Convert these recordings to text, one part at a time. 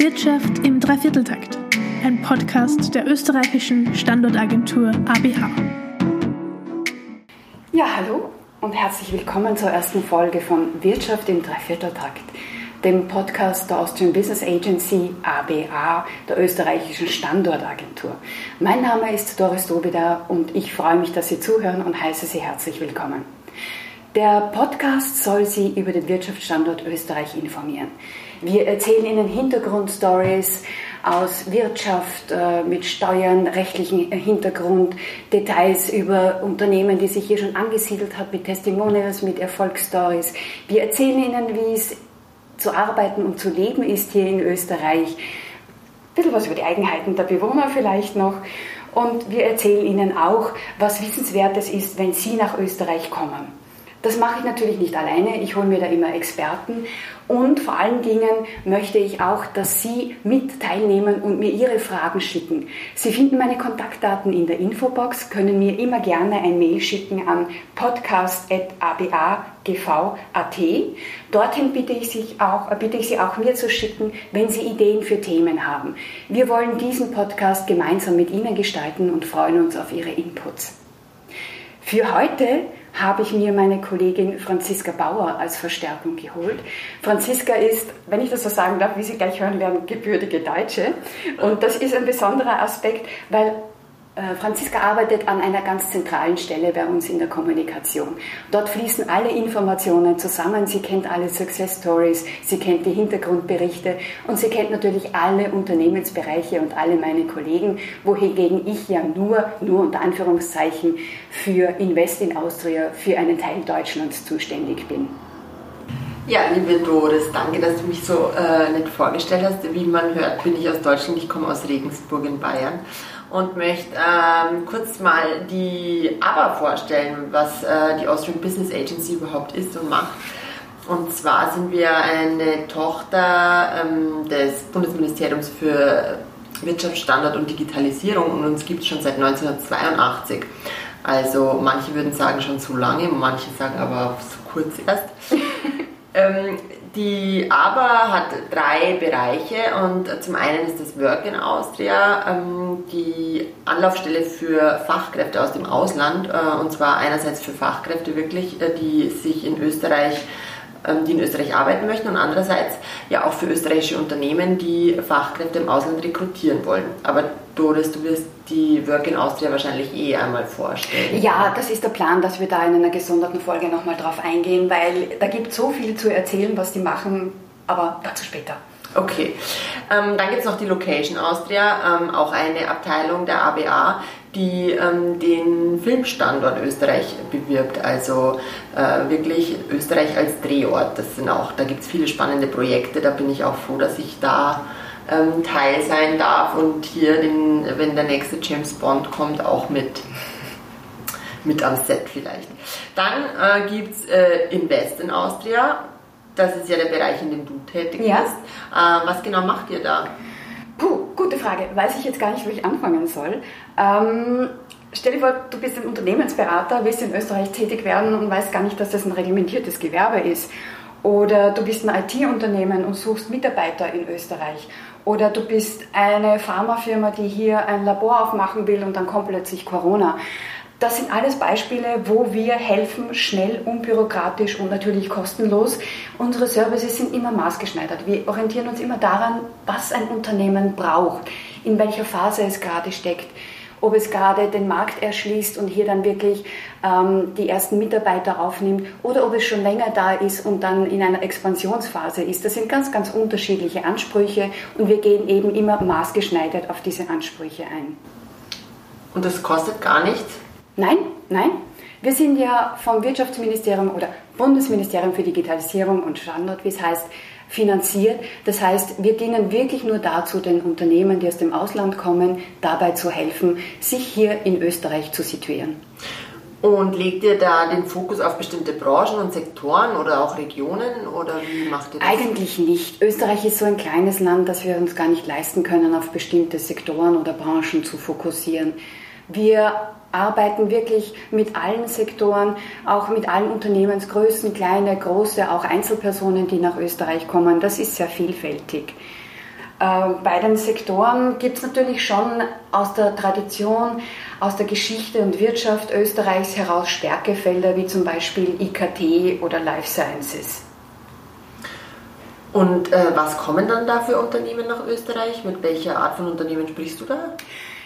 Wirtschaft im Dreivierteltakt, ein Podcast der österreichischen Standortagentur ABH. Ja, hallo und herzlich willkommen zur ersten Folge von Wirtschaft im Dreivierteltakt, dem Podcast der Austrian Business Agency ABA, der österreichischen Standortagentur. Mein Name ist Doris Dobida und ich freue mich, dass Sie zuhören und heiße Sie herzlich willkommen. Der Podcast soll Sie über den Wirtschaftsstandort Österreich informieren. Wir erzählen Ihnen Hintergrundstories aus Wirtschaft äh, mit Steuern, rechtlichen Hintergrund, Details über Unternehmen, die sich hier schon angesiedelt haben, mit Testimonials, mit Erfolgsstories. Wir erzählen Ihnen, wie es zu arbeiten und zu leben ist hier in Österreich. Ein bisschen was über die Eigenheiten der Bewohner vielleicht noch. Und wir erzählen Ihnen auch, was Wissenswertes ist, wenn Sie nach Österreich kommen. Das mache ich natürlich nicht alleine, ich hole mir da immer Experten und vor allen Dingen möchte ich auch, dass Sie mit teilnehmen und mir Ihre Fragen schicken. Sie finden meine Kontaktdaten in der Infobox, können mir immer gerne ein Mail schicken an podcast.abagv.at. Dorthin bitte ich, Sie auch, bitte ich Sie auch mir zu schicken, wenn Sie Ideen für Themen haben. Wir wollen diesen Podcast gemeinsam mit Ihnen gestalten und freuen uns auf Ihre Inputs. Für heute habe ich mir meine Kollegin Franziska Bauer als Verstärkung geholt. Franziska ist, wenn ich das so sagen darf, wie Sie gleich hören werden, gebürtige Deutsche. Und das ist ein besonderer Aspekt, weil Franziska arbeitet an einer ganz zentralen Stelle bei uns in der Kommunikation. Dort fließen alle Informationen zusammen. Sie kennt alle Success Stories, sie kennt die Hintergrundberichte und sie kennt natürlich alle Unternehmensbereiche und alle meine Kollegen, wohingegen ich ja nur, nur unter Anführungszeichen, für Invest in Austria, für einen Teil Deutschlands zuständig bin. Ja, liebe Doris, danke, dass du mich so äh, nett vorgestellt hast. Wie man hört, bin ich aus Deutschland, ich komme aus Regensburg in Bayern und möchte ähm, kurz mal die ABBA vorstellen, was äh, die Austrian Business Agency überhaupt ist und macht. Und zwar sind wir eine Tochter ähm, des Bundesministeriums für Wirtschaft, Standard und Digitalisierung und uns gibt es schon seit 1982. Also manche würden sagen schon zu lange, manche sagen aber so kurz erst. ähm, die ABA hat drei Bereiche und zum einen ist das Work in Austria, ähm, die Anlaufstelle für Fachkräfte aus dem Ausland äh, und zwar einerseits für Fachkräfte wirklich, äh, die sich in Österreich die in Österreich arbeiten möchten und andererseits ja auch für österreichische Unternehmen, die Fachkräfte im Ausland rekrutieren wollen. Aber Doris, du wirst die Work in Austria wahrscheinlich eh einmal vorstellen. Ja, das ist der Plan, dass wir da in einer gesonderten Folge nochmal drauf eingehen, weil da gibt es so viel zu erzählen, was die machen, aber dazu später. Okay, ähm, dann gibt es noch die Location Austria, ähm, auch eine Abteilung der ABA, die ähm, den Filmstandort Österreich bewirbt. Also äh, wirklich Österreich als Drehort. Das sind auch, da gibt es viele spannende Projekte. Da bin ich auch froh, dass ich da ähm, Teil sein darf und hier, den, wenn der nächste James Bond kommt, auch mit mit am Set vielleicht. Dann äh, gibt es äh, Invest in Austria. Das ist ja der Bereich, in dem du tätig ja. bist. Äh, was genau macht ihr da? Frage. Weiß ich jetzt gar nicht, wo ich anfangen soll. Ähm, stell dir vor, du bist ein Unternehmensberater, willst in Österreich tätig werden und weißt gar nicht, dass das ein reglementiertes Gewerbe ist. Oder du bist ein IT-Unternehmen und suchst Mitarbeiter in Österreich. Oder du bist eine Pharmafirma, die hier ein Labor aufmachen will und dann kommt plötzlich Corona. Das sind alles Beispiele, wo wir helfen, schnell, unbürokratisch und natürlich kostenlos. Unsere Services sind immer maßgeschneidert. Wir orientieren uns immer daran, was ein Unternehmen braucht, in welcher Phase es gerade steckt, ob es gerade den Markt erschließt und hier dann wirklich ähm, die ersten Mitarbeiter aufnimmt oder ob es schon länger da ist und dann in einer Expansionsphase ist. Das sind ganz, ganz unterschiedliche Ansprüche und wir gehen eben immer maßgeschneidert auf diese Ansprüche ein. Und das kostet gar nichts? Nein, nein. Wir sind ja vom Wirtschaftsministerium oder Bundesministerium für Digitalisierung und Standort, wie es heißt, finanziert. Das heißt, wir dienen wirklich nur dazu, den Unternehmen, die aus dem Ausland kommen, dabei zu helfen, sich hier in Österreich zu situieren. Und legt ihr da den Fokus auf bestimmte Branchen und Sektoren oder auch Regionen oder wie macht ihr das? Eigentlich nicht. Österreich ist so ein kleines Land, dass wir uns gar nicht leisten können, auf bestimmte Sektoren oder Branchen zu fokussieren. Wir arbeiten wirklich mit allen Sektoren, auch mit allen Unternehmensgrößen, kleine, große, auch Einzelpersonen, die nach Österreich kommen. Das ist sehr vielfältig. Äh, bei den Sektoren gibt es natürlich schon aus der Tradition, aus der Geschichte und Wirtschaft Österreichs heraus Stärkefelder wie zum Beispiel IKT oder Life Sciences. Und äh, was kommen dann da für Unternehmen nach Österreich? Mit welcher Art von Unternehmen sprichst du da?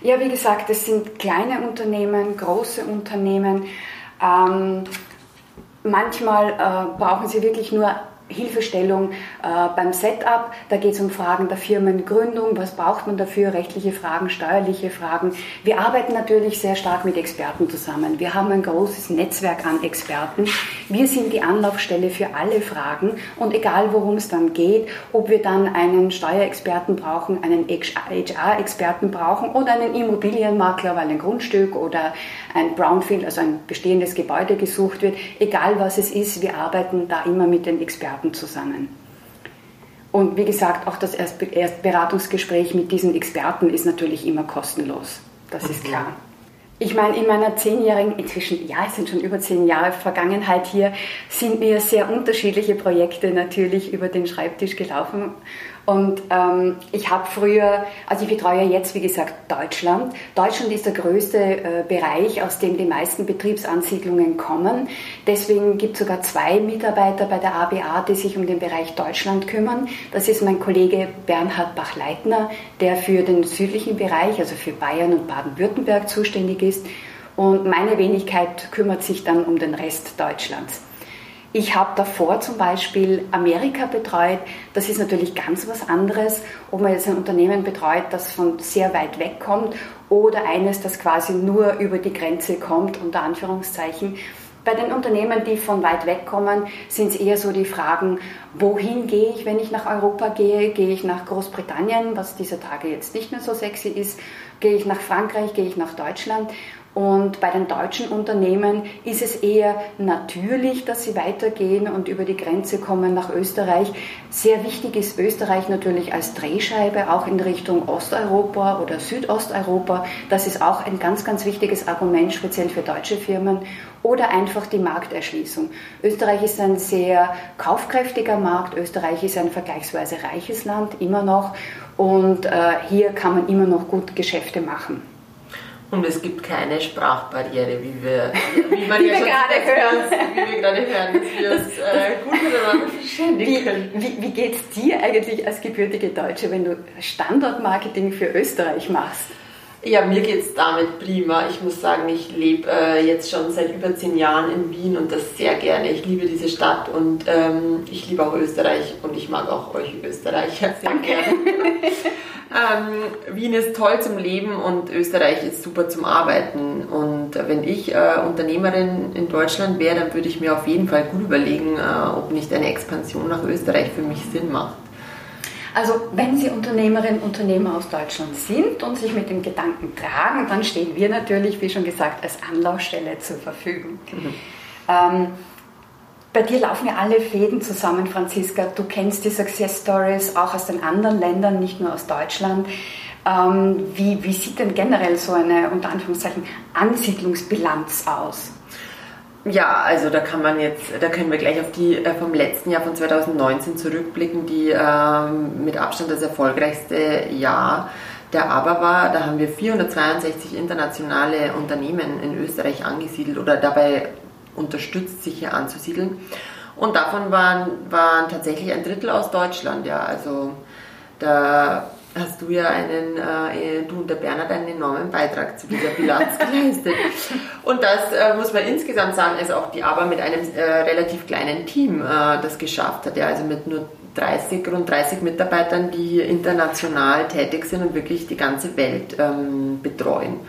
Ja, wie gesagt, es sind kleine Unternehmen, große Unternehmen. Ähm, manchmal äh, brauchen sie wirklich nur Hilfestellung äh, beim Setup. Da geht es um Fragen der Firmengründung, was braucht man dafür, rechtliche Fragen, steuerliche Fragen. Wir arbeiten natürlich sehr stark mit Experten zusammen. Wir haben ein großes Netzwerk an Experten. Wir sind die Anlaufstelle für alle Fragen und egal worum es dann geht, ob wir dann einen Steuerexperten brauchen, einen HR-Experten brauchen oder einen Immobilienmakler, weil ein Grundstück oder ein Brownfield, also ein bestehendes Gebäude gesucht wird, egal was es ist, wir arbeiten da immer mit den Experten zusammen. Und wie gesagt, auch das Erstberatungsgespräch mit diesen Experten ist natürlich immer kostenlos. Das ist klar. Ich meine, in meiner zehnjährigen, inzwischen, ja, es sind schon über zehn Jahre Vergangenheit hier, sind mir sehr unterschiedliche Projekte natürlich über den Schreibtisch gelaufen. Und ähm, ich habe früher, also ich betreue jetzt, wie gesagt, Deutschland. Deutschland ist der größte äh, Bereich, aus dem die meisten Betriebsansiedlungen kommen. Deswegen gibt es sogar zwei Mitarbeiter bei der ABA, die sich um den Bereich Deutschland kümmern. Das ist mein Kollege Bernhard Bachleitner, der für den südlichen Bereich, also für Bayern und Baden-Württemberg zuständig ist. Und meine Wenigkeit kümmert sich dann um den Rest Deutschlands. Ich habe davor zum Beispiel Amerika betreut. Das ist natürlich ganz was anderes, ob man jetzt ein Unternehmen betreut, das von sehr weit weg kommt oder eines, das quasi nur über die Grenze kommt, unter Anführungszeichen. Bei den Unternehmen, die von weit weg kommen, sind es eher so die Fragen, wohin gehe ich, wenn ich nach Europa gehe? Gehe ich nach Großbritannien, was dieser Tage jetzt nicht mehr so sexy ist? Gehe ich nach Frankreich? Gehe ich nach Deutschland? Und bei den deutschen Unternehmen ist es eher natürlich, dass sie weitergehen und über die Grenze kommen nach Österreich. Sehr wichtig ist Österreich natürlich als Drehscheibe, auch in Richtung Osteuropa oder Südosteuropa. Das ist auch ein ganz, ganz wichtiges Argument, speziell für deutsche Firmen. Oder einfach die Markterschließung. Österreich ist ein sehr kaufkräftiger Markt. Österreich ist ein vergleichsweise reiches Land, immer noch. Und äh, hier kann man immer noch gut Geschäfte machen. Und es gibt keine Sprachbarriere, wie wir, wie man wie ja wir gerade hören. Wie wir gerade hören, dass wir uns äh, gut miteinander verständigen können. Wie, wie geht es dir eigentlich als gebürtige Deutsche, wenn du Standortmarketing für Österreich machst? Ja, mir geht es damit prima. Ich muss sagen, ich lebe äh, jetzt schon seit über zehn Jahren in Wien und das sehr gerne. Ich liebe diese Stadt und ähm, ich liebe auch Österreich und ich mag auch euch Österreicher sehr gerne. Ähm, Wien ist toll zum Leben und Österreich ist super zum Arbeiten. Und wenn ich äh, Unternehmerin in Deutschland wäre, dann würde ich mir auf jeden Fall gut überlegen, äh, ob nicht eine Expansion nach Österreich für mich Sinn macht. Also wenn Sie Unternehmerinnen und Unternehmer aus Deutschland sind und sich mit dem Gedanken tragen, dann stehen wir natürlich, wie schon gesagt, als Anlaufstelle zur Verfügung. Mhm. Ähm, bei dir laufen ja alle Fäden zusammen, Franziska. Du kennst die Success Stories auch aus den anderen Ländern, nicht nur aus Deutschland. Ähm, wie, wie sieht denn generell so eine, unter Anführungszeichen, Ansiedlungsbilanz aus? Ja, also da kann man jetzt, da können wir gleich auf die äh, vom letzten Jahr von 2019 zurückblicken, die ähm, mit Abstand das erfolgreichste Jahr der Aber war. Da haben wir 462 internationale Unternehmen in Österreich angesiedelt oder dabei unterstützt, sich hier anzusiedeln. Und davon waren, waren tatsächlich ein Drittel aus Deutschland, ja. Also da hast du ja einen, äh, du und der Bernhard einen enormen Beitrag zu dieser Bilanz geleistet. Und das äh, muss man insgesamt sagen, ist auch die Aber mit einem äh, relativ kleinen Team äh, das geschafft hat, ja, also mit nur 30, rund 30 Mitarbeitern, die international tätig sind und wirklich die ganze Welt ähm, betreuen.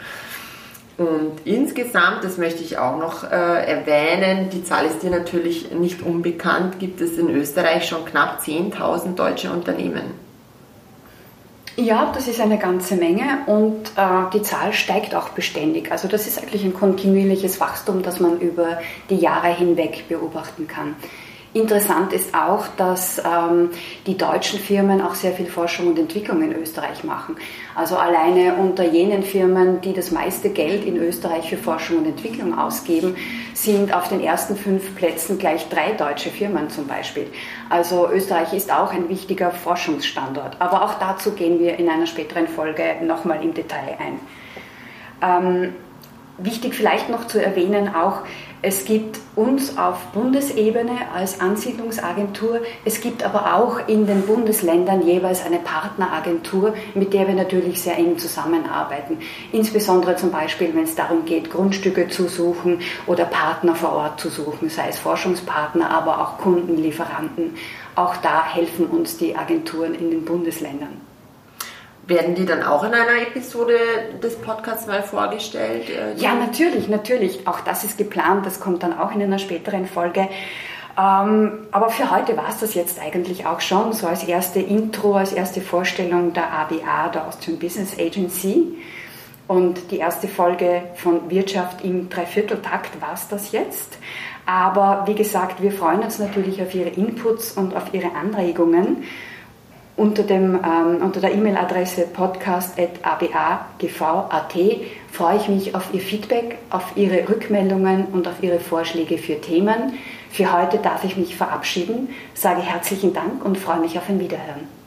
Und insgesamt, das möchte ich auch noch äh, erwähnen, die Zahl ist dir natürlich nicht unbekannt, gibt es in Österreich schon knapp 10.000 deutsche Unternehmen. Ja, das ist eine ganze Menge und äh, die Zahl steigt auch beständig. Also das ist eigentlich ein kontinuierliches Wachstum, das man über die Jahre hinweg beobachten kann. Interessant ist auch, dass ähm, die deutschen Firmen auch sehr viel Forschung und Entwicklung in Österreich machen. Also alleine unter jenen Firmen, die das meiste Geld in Österreich für Forschung und Entwicklung ausgeben, sind auf den ersten fünf Plätzen gleich drei deutsche Firmen zum Beispiel. Also Österreich ist auch ein wichtiger Forschungsstandort. Aber auch dazu gehen wir in einer späteren Folge nochmal im Detail ein. Ähm, wichtig vielleicht noch zu erwähnen auch, es gibt uns auf Bundesebene als Ansiedlungsagentur, es gibt aber auch in den Bundesländern jeweils eine Partneragentur, mit der wir natürlich sehr eng zusammenarbeiten. Insbesondere zum Beispiel, wenn es darum geht, Grundstücke zu suchen oder Partner vor Ort zu suchen, sei es Forschungspartner, aber auch Kunden, Lieferanten. Auch da helfen uns die Agenturen in den Bundesländern. Werden die dann auch in einer Episode des Podcasts mal vorgestellt? Äh, ja, natürlich, natürlich. Auch das ist geplant. Das kommt dann auch in einer späteren Folge. Ähm, aber für heute war es das jetzt eigentlich auch schon, so als erste Intro, als erste Vorstellung der ABA, der Austrian Business Agency. Und die erste Folge von Wirtschaft im Dreivierteltakt war es das jetzt. Aber wie gesagt, wir freuen uns natürlich auf Ihre Inputs und auf Ihre Anregungen unter, dem, ähm, unter der E-Mail-Adresse podcast.abagv.at freue ich mich auf Ihr Feedback, auf Ihre Rückmeldungen und auf Ihre Vorschläge für Themen. Für heute darf ich mich verabschieden, sage herzlichen Dank und freue mich auf ein Wiederhören.